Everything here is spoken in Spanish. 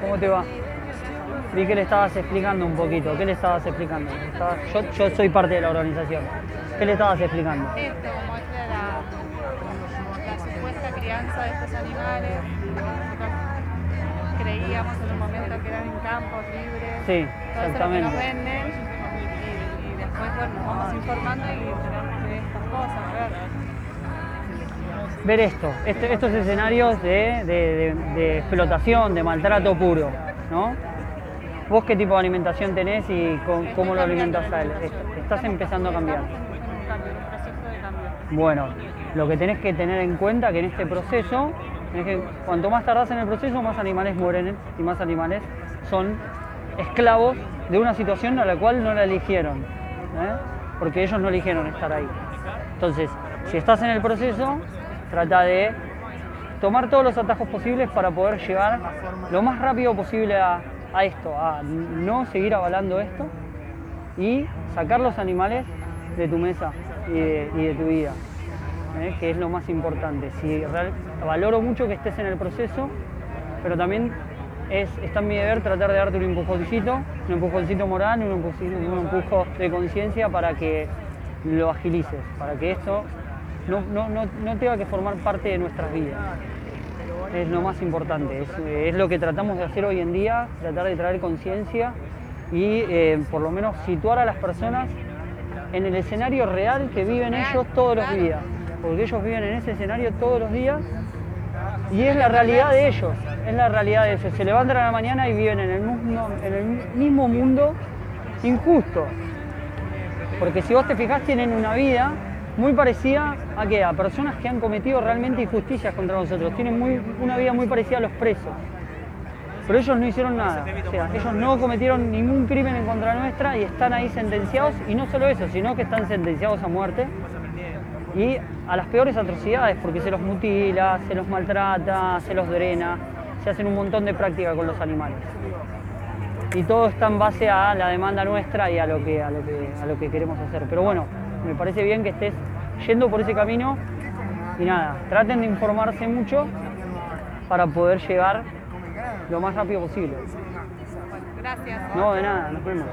¿Cómo te va? Vi que le estabas explicando un poquito. ¿Qué le estabas explicando? Estabas- yo, yo soy parte de la organización. ¿Qué le estabas explicando? Esto, como es la, la supuesta crianza de estos animales, nosotros creíamos en un momento que eran en campos libres, Sí, todo eso es lo que nos exactamente. venden, y, y después bueno, nos vamos informando y tenemos ver. Ver esto, este- estos escenarios de, de- de- de explotación, de maltrato puro, ¿no? ¿Vos qué tipo de alimentación tenés y co- cómo lo alimentas a él? Est- Estás empezando a cambiar. Bueno, lo que tenés que tener en cuenta que en este proceso, tenés que, cuanto más tardás en el proceso, más animales mueren y más animales son esclavos de una situación a la cual no la eligieron, ¿eh? porque ellos no eligieron estar ahí. Entonces, si estás en el proceso, trata de tomar todos los atajos posibles para poder llegar lo más rápido posible a, esto, a no seguir avalando esto y sacar los animales de tu mesa y de, tu vida, ¿eh? que es lo más importante. Si valoro mucho que estés en el proceso, pero también es, está en mi deber tratar de darte un empujoncito, un empujoncito moral, un empujoncito- un empujo de conciencia para que lo agilices, para que esto no, no, no, tenga que formar parte de nuestras vidas. Es lo más importante, es, lo que tratamos de hacer hoy en día, tratar de traer conciencia y eh, por lo menos situar a las personas en el escenario real que viven ellos todos los días, porque ellos viven en ese escenario todos los días y es la realidad de ellos, es la realidad de ellos. Se levantan a la mañana y viven en el mismo, en el mismo mundo injusto, porque si vos te fijás tienen una vida muy parecida a que a personas que han cometido realmente injusticias contra nosotros, tienen muy, una vida muy parecida a los presos. Pero ellos no hicieron nada, o sea, ellos no cometieron ningún crimen en contra nuestra y están ahí sentenciados, y no solo eso, sino que están sentenciados a muerte y a las peores atrocidades, porque se los mutila, se los maltrata, se los drena, se hacen un montón de prácticas con los animales. Y todo está en base a la demanda nuestra y a lo que, a lo que, a lo que queremos hacer. Pero bueno, me parece bien que estés yendo por ese camino y nada, traten de informarse mucho para poder llegar lo más rápido posible. Gracias. No, de nada, nos vemos.